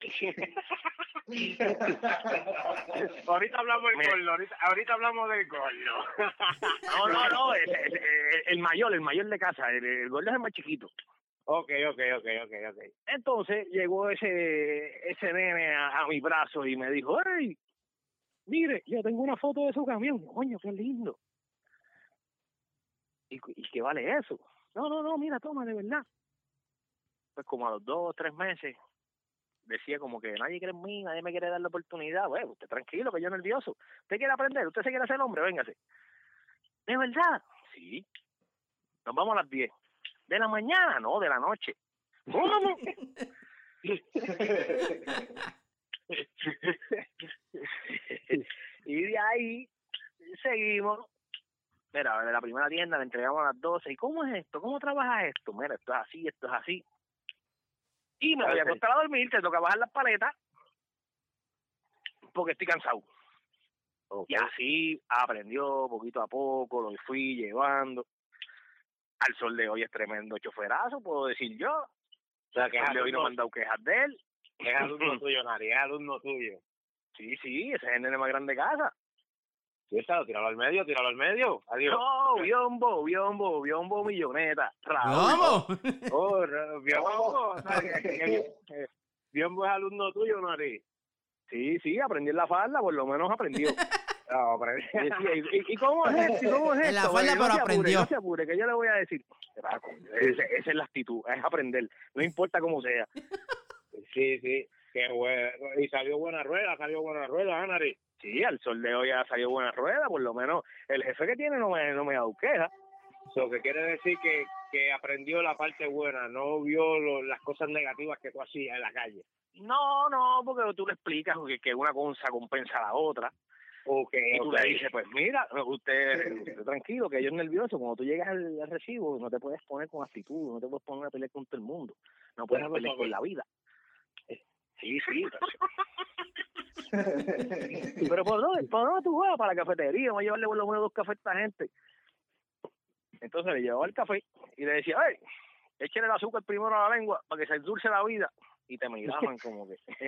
ahorita hablamos del gordo, ahorita, ahorita hablamos del gordo. No, no, no, el, el- el mayor, el mayor de casa, el, el gordo es el más chiquito. ok, ok, ok, ok, ok. Entonces llegó ese ese nene a, a mi brazo y me dijo, hey, mire, yo tengo una foto de su camión. Coño, qué lindo. ¿Y, ¿Y qué vale eso? No, no, no, mira, toma, de verdad. Pues como a los dos o tres meses decía como que nadie quiere en mí, nadie me quiere dar la oportunidad. Bueno, usted tranquilo, que yo nervioso. ¿Usted quiere aprender? ¿Usted se quiere hacer hombre? Véngase. ¿De verdad? Sí. Nos vamos a las 10. ¿De la mañana? No, de la noche. ¿Cómo? y de ahí seguimos. Mira, de la primera tienda le entregamos a las 12. ¿Y cómo es esto? ¿Cómo trabaja esto? Mira, esto es así, esto es así. Y me voy a acostar a dormir, te toca bajar las paletas porque estoy cansado. Y así aprendió poquito a poco, lo fui llevando. Al sol de hoy es tremendo choferazo, puedo decir yo. O sea, que es Al sol de hoy no me alumno, han dado quejas de él. es alumno tuyo, Nari, es alumno tuyo. Sí, sí, ese es el nene más grande de casa. Está, tíralo al medio, tíralo al medio. Adiós. No, biombo, biombo, biombo milloneta. Raúl. ¿Cómo? Oh, Biombo, Biombo es alumno tuyo, Nari. Sí, sí, aprendí en la falda, por lo menos aprendió. No, pero- Y ¿y, cómo es esto? ¿Y cómo es En la esto? falda, Oye, no pero se apure, aprendió. No se apure, que yo le voy a decir. Ah, esa es la actitud, es aprender. No importa cómo sea. Sí, sí. Qué bueno. Y salió buena rueda, salió buena rueda, ¿eh, Nari. Sí, al sol de hoy ha salido buena rueda, por lo menos el jefe que tiene no me, no me queja. Eso que quiere decir que, que aprendió la parte buena, no vio lo- las cosas negativas que tú hacías en la calle. No, no, porque tú le explicas que, que una cosa compensa a la otra. Ok, Y tú ok. le dices, pues mira, usted, usted tranquilo, que yo es nervioso. Cuando tú llegas al, al recibo, no te puedes poner con actitud, no te puedes poner a pelear con todo el mundo. No puedes pelear con la vida. Sí, sí. Pero ¿por dónde, ¿por dónde tú vas? Para la cafetería, vamos a llevarle por lo menos dos cafés a esta gente. Entonces le llevaba el café y le decía, ay, échale el azúcar primero a la lengua para que se endulce la vida. Y te miraban como que... y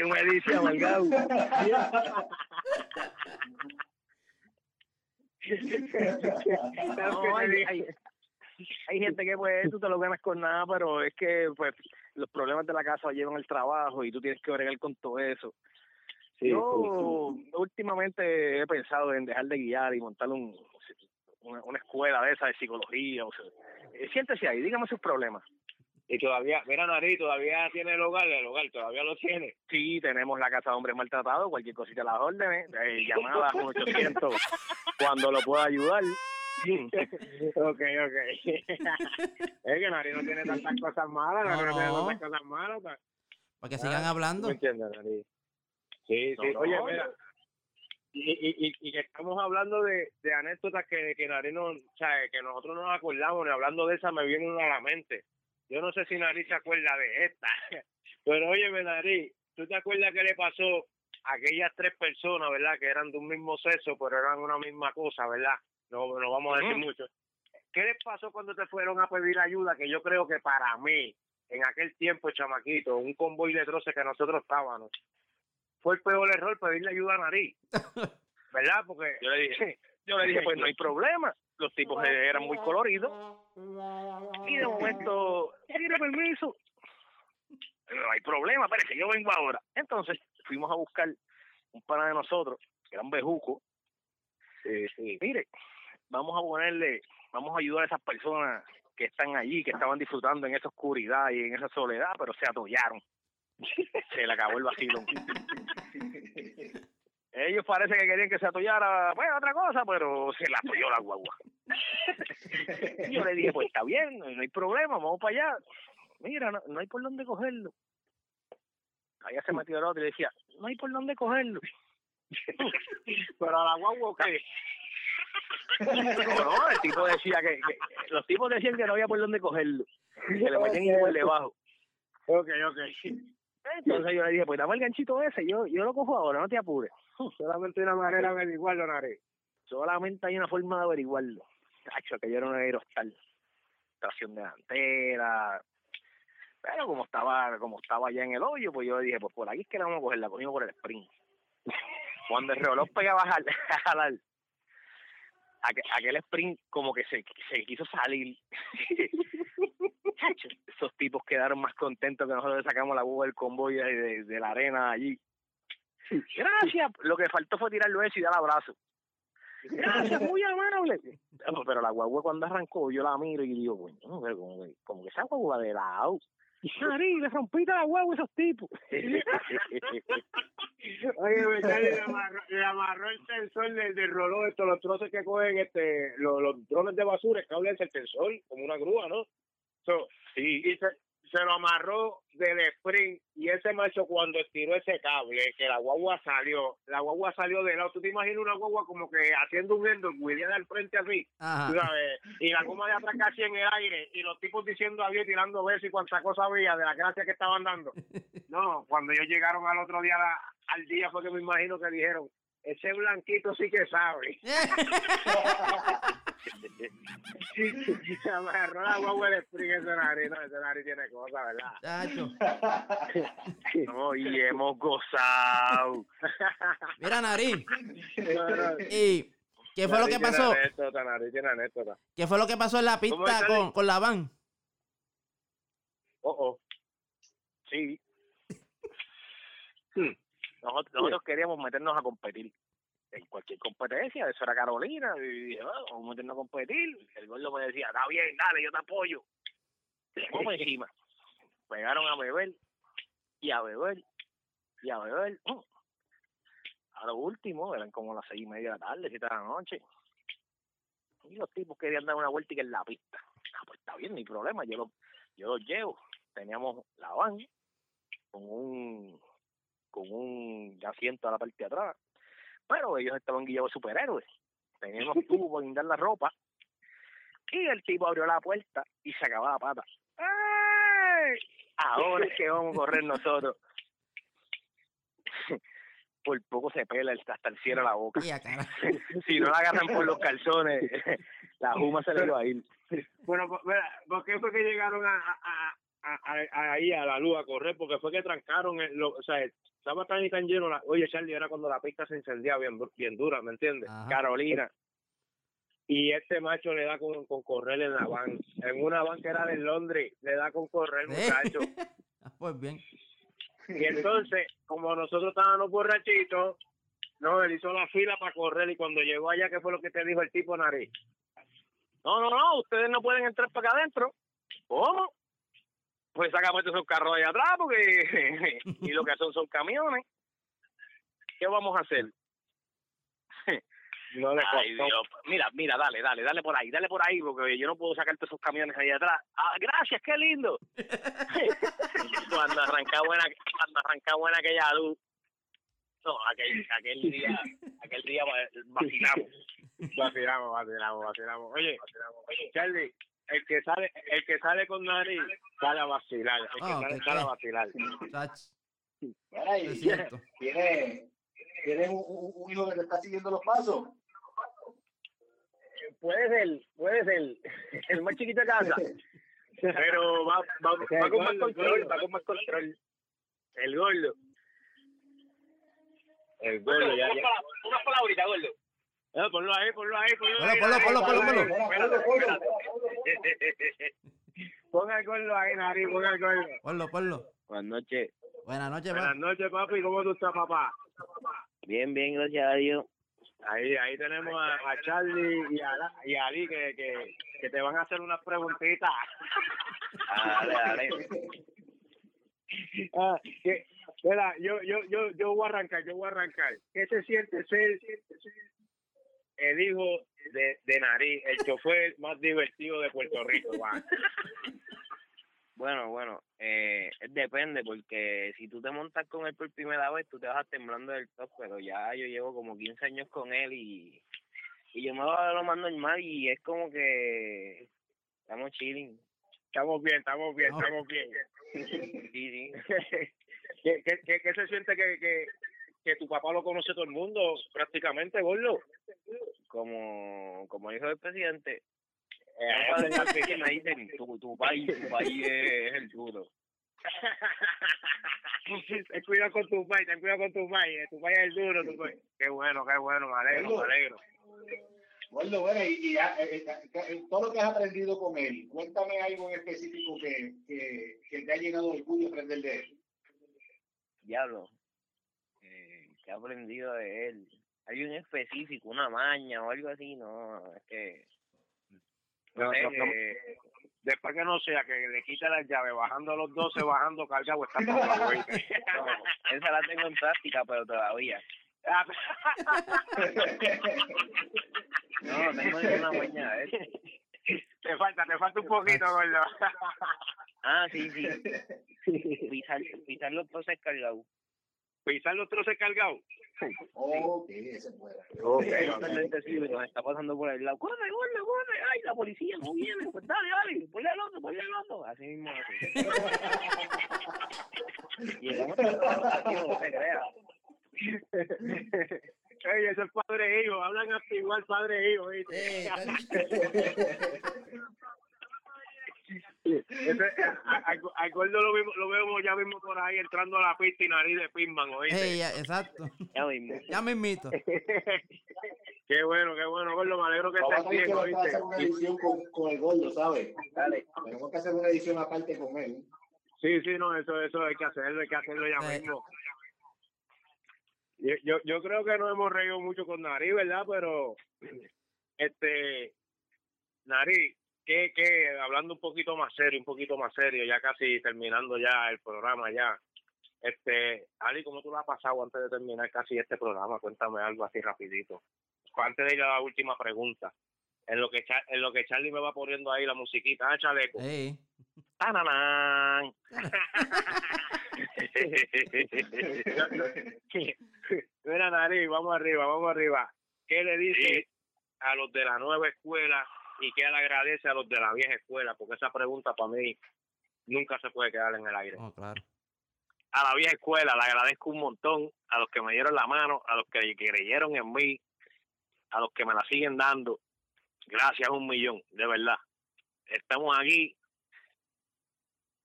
él me dice, amargado. No, hay, hay, hay gente que pues tú te lo ganas con nada, pero es que pues los problemas de la casa llevan el trabajo y tú tienes que bregar con todo eso. Yo últimamente he pensado en dejar de guiar y montar un, una, una escuela de esa de psicología. O sea, eh, siéntese ahí, dígame sus problemas. Y todavía, mira, Nari, todavía tiene el hogar, el hogar todavía lo tiene. Sí, tenemos la casa de hombres maltratados, cualquier cosita a las órdenes, eh, llamadas con 800 cuando lo pueda ayudar. ok, ok. es que Nari no tiene tantas cosas malas, Nari no, No, tiene tantas cosas malas. ta- Para que sigan Ah, hablando. ¿Me entiendes, Nari? Sí, sí. No, Oye, no, mira, y, y, y, y que estamos hablando de, de anécdotas que, que Nari no, o sea, que nosotros no nos acordamos, ni hablando de esa me viene una a la mente. Yo no sé si Nari se acuerda de esta, pero óyeme, Nari, ¿tú te acuerdas qué le pasó a aquellas tres personas, verdad, que eran de un mismo sexo, pero eran una misma cosa, verdad? No, no vamos a decir Ujú. mucho. ¿Qué les pasó cuando te fueron a pedir ayuda? Que yo creo que para mí, en aquel tiempo, chamaquito, un convoy de troces que nosotros estábamos, fue el peor error pedirle ayuda a Nariz. ¿Verdad? Porque Yo le dije, yo le dije, pues no hay problema. Los tipos eh, eran muy coloridos. Y de momento, tiene permiso. No hay problema, parece yo vengo ahora. Entonces, fuimos a buscar un pana de nosotros, que era un bejuco. Sí, sí. Mire, vamos a ponerle, vamos a ayudar a esas personas que están allí, que estaban disfrutando en esa oscuridad y en esa soledad, pero se atollaron. Se le acabó el vacilón. Ellos parece que querían que se atollara, pues otra cosa, pero se la atolló la guagua. Yo le dije, pues está bien, no hay problema, vamos para allá. Mira, no, no hay por dónde cogerlo. Había se metió el otro y decía, no hay por dónde cogerlo. Pero a la guagua, ¿qué? No, el tipo decía que, que- los tipos decían que no había por dónde cogerlo. Que le metían igual debajo. Ok, ok. Entonces yo le dije, pues dame el ganchito ese, yo, yo lo cojo ahora, no te apures. Solamente una manera de averiguarlo, Nare. Solamente hay una forma de averiguarlo. Cacho, que yo era un aerostal. Tracción delantera. Pero como estaba, como estaba allá en el hoyo, pues yo dije, pues por aquí es que la vamos a coger, la cogimos por el sprint. Cuando el reloj pegaba a jalar, aquel, aquel sprint como que se, se quiso salir. Esos tipos quedaron más contentos que nosotros le sacamos la boba del convoy de, de- de la arena allí. Gracias. Lo que faltó fue tirarlo eso y dar abrazo. Gracias, muy amable. Pero la guagua cuando arrancó, yo la miro y digo, coño, pero como que, como que esa guagua de lado. Nariz, le rompiste la guagua a esos tipos. Oye, me sale, le amarró, le amarró el sensor del, del rolón, estos, los troces que cogen este, los, los drones de basura, el cable del sensor, como una grúa, ¿no? So, sí. y se, se lo amarró del sprint y ese macho cuando estiró ese cable, que la guagua salió, la guagua salió de lado. ¿Tú te imaginas una guagua como que haciendo un endo, guiada al frente así? tú Ajá. sabes, y la goma de atrás casi en el aire, y los tipos diciendo adiós, tirando besos y cuánta cosa había de la gracia que estaban dando. No, cuando ellos llegaron al otro día, la- al día fue que me imagino que dijeron, ese blanquito sí que sabe. y se amarró la guagua del sprint ese nariz, no, ese nariz tiene cosas, ¿verdad? No, y hemos gozado. Mira, Nariz. No, no, ¿Y qué fue lo que Nariz pasó? anécdota, nariz tiene anécdota. ¿Qué fue lo que pasó en la ¿Cómo pista con, con la van? Oh, oh. Sí. Nosotros, nosotros queríamos meternos a competir en cualquier competencia, eso era Carolina, y dije, "Ah, vamos a meternos a competir. El gordo me decía, está bien, dale, yo te apoyo. Le vamos encima. Pegaron a beber, y a beber, y a beber. Mm. A lo último, eran como las seis y media de la tarde, siete de la noche. Y los tipos querían dar una vuelta y que en la pista. Ah, pues está bien, hay problema, yo, lo, yo los llevo. Teníamos la van con un con un asiento a la parte de atrás. Pero ellos estaban guiados de superhéroes. Teníamos tubo para guindar la ropa. Y el tipo abrió la puerta y se acababa la pata. ¡Ay! Ahora es que vamos a correr nosotros. Por poco se pela el- hasta el cielo la boca. Si no la agarran por los calzones, la juma se le iba a ir. Bueno, pues, ¿por qué fue que llegaron a, a, a, a- ahí a la luz a correr? Porque fue que trancaron, el, lo, o sea, estaba tan y tan lleno. La, oye, Charlie, era cuando la pista se encendía bien, bien dura, ¿me entiendes? Ajá. Carolina. Y este macho le da con, con correr en la van. En una van que era de Londres, le da con correr, ¿Eh? muchacho. Ah, Pues bien. Y entonces, como nosotros estábamos borrachitos, no, él hizo la fila para correr y cuando llegó allá, ¿qué fue lo que te dijo el tipo nariz? No, no, no, ustedes no pueden entrar para acá adentro. ¿Cómo? Pues sacamos esos carros ahí atrás porque y lo que son son camiones. ¿Qué vamos a hacer? No le Ay. Dios. Mira, mira, dale, dale, dale por ahí, dale por ahí, porque yo no puedo sacarte esos camiones ahí atrás. Ah, gracias, qué lindo. cuando arrancaba buena, cuando arrancaba buena aquella luz. No, aquel, aquel día, aquel día va- vacilamos. Vacilamos, vacilamos, vacilamos. Oye, Charlie, el que sale, el que sale con nariz sale a vacilar. El que Ah, sale, sale a vacilar. Chach. Mira, y Es cierto. ¿Tienes, tienes un, un- hijo que te está siguiendo los pasos? Puede ser, puede ser. El más chiquito de casa. Pero va, va, va con más control, va con más control. El gordo. El gordo ya, ya. Unas palabritas, gordo. Eh, ponlo ahí, ponlo ahí, ponlo Ponlo, ahí. ponlo, ponlo, ponlo, ponlo. Ponlo, ponlo, ponlo. Ponga el gordo ahí, nariz, ponga el gordo. Ponlo, ponlo. Buenas noches. Buenas noches, Buenas noches, papi. ¿Cómo tú estás, papá? Bien, bien, gracias a Dios. Ahí, ahí tenemos a, a Charlie y a, la- y a Ali que, que, que te van a hacer unas preguntitas. Dale, dale. Ah, que, mira, yo, yo, yo, yo voy a arrancar, yo voy a arrancar. ¿Qué se siente ser el hijo de, de Nariz, el chofer más divertido de Puerto Rico? Bueno, bueno, eh, depende porque si tú te montas con él por primera vez, tú te vas temblando del top, pero ya yo llevo como 15 años con él y, y yo me voy a lo más normal y es como que estamos chilling. Estamos bien, estamos bien, estamos bien. Sí, sí. ¿Qué, qué, qué, qué se siente que, que, que tu papá lo conoce todo el mundo prácticamente, gordo? Como, como hijo del presidente. Eh, dejar que me dicen, tu, tu país, tu país es el duro. ten cuidado con tu país, ten cuidado con tu país, eh, tu país es el duro, tu país. Qué bueno, qué bueno, me alegro, me alegro. Bueno, bueno, y, y, ah, eh, eh, eh, todo lo que has aprendido con él, cuéntame algo en específico que, que, que te ha llenado de orgullo aprender de él. Diablo. Eh, ¿Qué he aprendido de él? Hay un específico, una maña o algo así, no, es que... No, No, sé, no, no. Después que no sea que le quite las llaves, bajando a los 12, bajando cargado, está por la vuelta. esa la tengo en práctica, pero todavía. No, tengo una maña de. Te falta, te falta un poquito, gordo. Ah, sí, sí. Pisar, pisar los troces cargados. Pisar los troces cargados. Ok, ese fuera. Hay un tendentecillo que nos está pasando por el lado. ¡Corre, corre, corre! ¡Ay, la policía no viene! Pues dale, dale, ponle al otro, ponle al otro. Así mismo. Así. Llegamos a la no se crea. Ey, eso es padre e hijo, hablan hasta igual padre e hijo, ¿viste? Al, gordo lo, mismo- lo vemos ya mismo por ahí entrando a la pista y nariz de Pitman, ¿oíste? ya, exacto. Ya mismo. Ya mismito. qué bueno, qué bueno, gordo, me alegro que estés que bien, ¿oíste? hacer una edición con, con el gordo, ¿sabes? Dale. Tenemos que hacer una edición aparte con él. Sí, sí, no, eso, eso hay que hacerlo, hay que hacerlo ya mismo. Yo, yo, yo creo que no hemos reído mucho con Nariz, ¿verdad? Pero, este, Nariz, que, que, hablando un poquito más serio, un poquito más serio, ya casi terminando ya el programa ya. Este, Ali, ¿cómo tú lo has pasado antes de terminar casi este programa? Cuéntame algo así rapidito. Antes de ir a la última pregunta. En lo que, Char- en lo que Charlie me va poniendo ahí la musiquita, ah, chaleco. Eh. ¡Tananán! Mira, Nariz, vamos arriba, vamos arriba. ¿Qué le dice a los de la nueva escuela y qué le agradece a los de la vieja escuela? Porque esa pregunta para mí nunca se puede quedar en el aire. Oh, claro. A la vieja escuela le agradezco un montón, a los que me dieron la mano, a los que creyeron en mí, a los que me la siguen dando. Gracias un millón, de verdad. Estamos aquí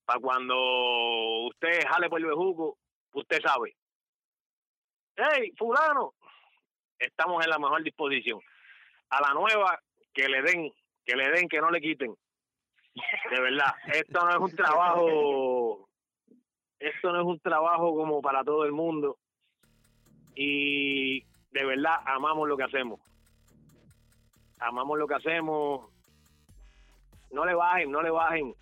para cuando usted jale por el bejuco, usted sabe. ¡Hey, fulano! Estamos en la mejor disposición. A la nueva, que le den, que le den, que no le quiten. De verdad, esto no es un trabajo, esto no es un trabajo como para todo el mundo. Y de verdad, amamos lo que hacemos. Amamos lo que hacemos. No le bajen, no le bajen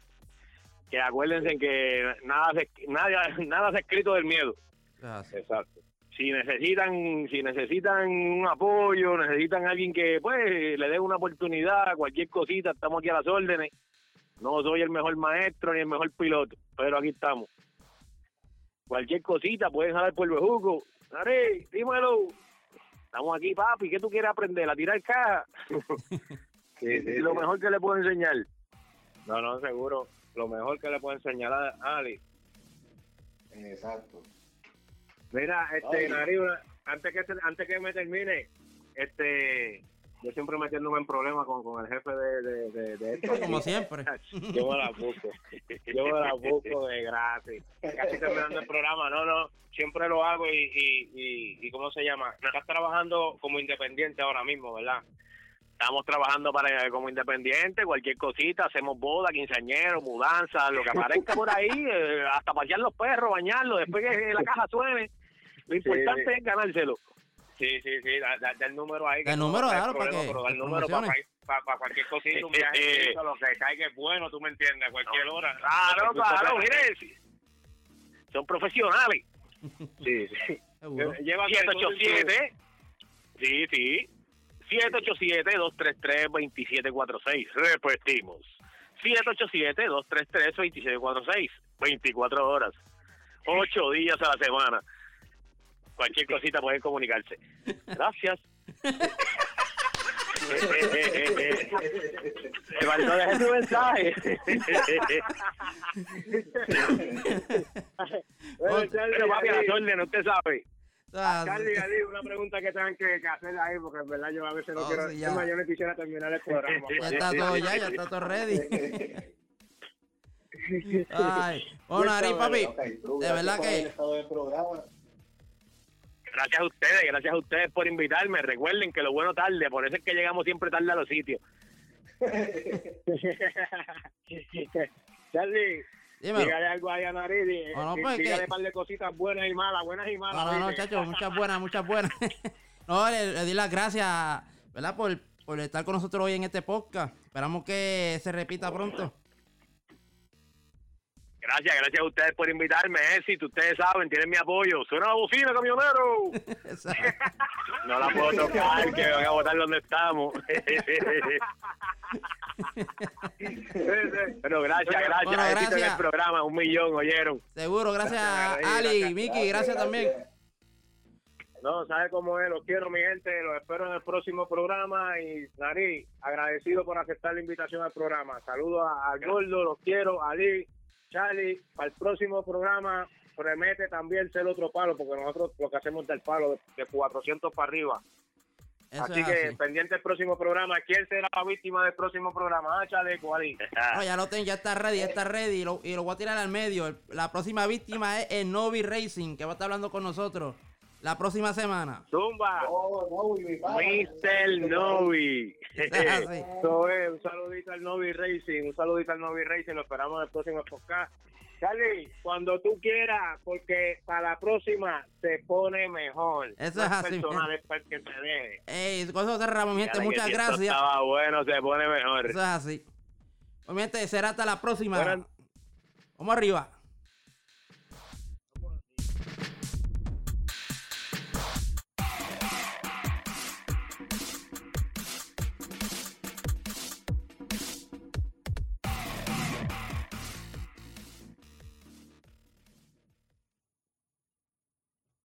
que acuérdense que nada se, nada, nada se ha escrito del miedo. Gracias. Exacto. Si necesitan, si necesitan un apoyo, necesitan alguien que pues le dé una oportunidad, cualquier cosita, estamos aquí a las órdenes. No soy el mejor maestro ni el mejor piloto, pero aquí estamos. Cualquier cosita, pueden jalar por el bejuco. Dale, dímelo. Estamos aquí, papi. ¿Qué tú quieres aprender? ¿A tirar caja? Es lo mejor que le puedo enseñar. No, no, seguro. Lo mejor que le puedo enseñar a Ali. Exacto. Mira, este. Nari, antes que antes que me termine, este, yo siempre metiéndome en problemas con, con el jefe de, de, de, de esto. Como siempre. Yo me la busco, yo me la busco de gratis. Casi terminando el programa, no, no, siempre lo hago y, y, y, y ¿cómo se llama? Estás trabajando como independiente ahora mismo, ¿verdad? Estamos trabajando para como independiente, cualquier cosita, hacemos boda, quinceañero, mudanza, lo que aparezca por ahí, eh, hasta pasear los perros, bañarlos, después que la caja suene. Lo importante es ganárselo. Sí, sí, sí, da, da- da el número ahí. El no número, claro, para que pero da el número para, para, para cualquier cosita, un viaje, lo que caiga es bueno, tú me entiendes, a cualquier hora. Claro, Claro, claro, mire, sí. son profesionales. Sí, sí. Lleva 787. Sí, sí. 787-233-2746. Repetimos. 787-233-2646. 24 horas. 8 días a la semana. Cualquier cosita pueden comunicarse. Gracias. Eduardo, deje su mensaje. bueno, Charlie, papi, a las órdenes, usted sabe. Ah, Charlie, Ali, una pregunta que tengan que, que hacer ahí, porque en verdad yo a veces no Oh, quiero. ya. más, yo no quisiera terminar el programa. Ya está todo ya, ya está todo ready. Ay, bueno, Ari, papi, de verdad que- Gracias a ustedes, gracias a ustedes por invitarme. Recuerden que lo bueno tarde, por eso es que llegamos siempre tarde a los sitios. Charlie, dígale algo ahí a Naridi. No, pues, dígale un par de cositas buenas y malas, buenas y malas. No, no, no, muchachos, muchas buenas, muchas buenas. no, le, le di las gracias, ¿verdad? Por, por estar con nosotros hoy en este podcast. Esperamos que se repita pronto. Gracias, gracias a ustedes por invitarme. Éxito, ustedes saben, tienen mi apoyo. Suena la bocina, camionero. No la puedo tocar, que me van a botar donde estamos. Pero gracias, gracias. Bueno, Éxito en gracias. el programa, un millón, oyeron. Seguro, gracias a Gracias, Ali, gracias, Miki, gracias también. No, ¿sabe cómo es? Los quiero, mi gente. Los espero en el próximo programa. Y, Nari, agradecido por aceptar la invitación al programa. Saludos a- Gordo, los quiero. A Ali, Charlie, para el próximo programa promete también ser otro palo, porque nosotros lo que hacemos es del palo de, de 400 para arriba. Eso así es que así. pendiente el próximo programa. ¿Quién será la víctima del próximo programa? Ah, Chaleco. No, ya lo tengo, ya está ready, ya está ready. Y lo, y lo voy a tirar al medio. El- La próxima víctima es el Novi Racing, que va a estar hablando con nosotros la próxima semana. Zumba, Oh, no, y mi padre. Mr. Novi. Eso es un saludito al Novi Racing, un saludito al Novi Racing, lo esperamos en el próximo podcast. Charlie, cuando tú quieras, porque para la próxima se pone mejor. Eso es así. personal, es para que te deje. Ey, con eso cerramos, mi gente. Muchas gracias. Estaba bueno, se pone mejor. Eso es así. Pues, mi gente, será hasta la próxima. Buenas- Vamos arriba.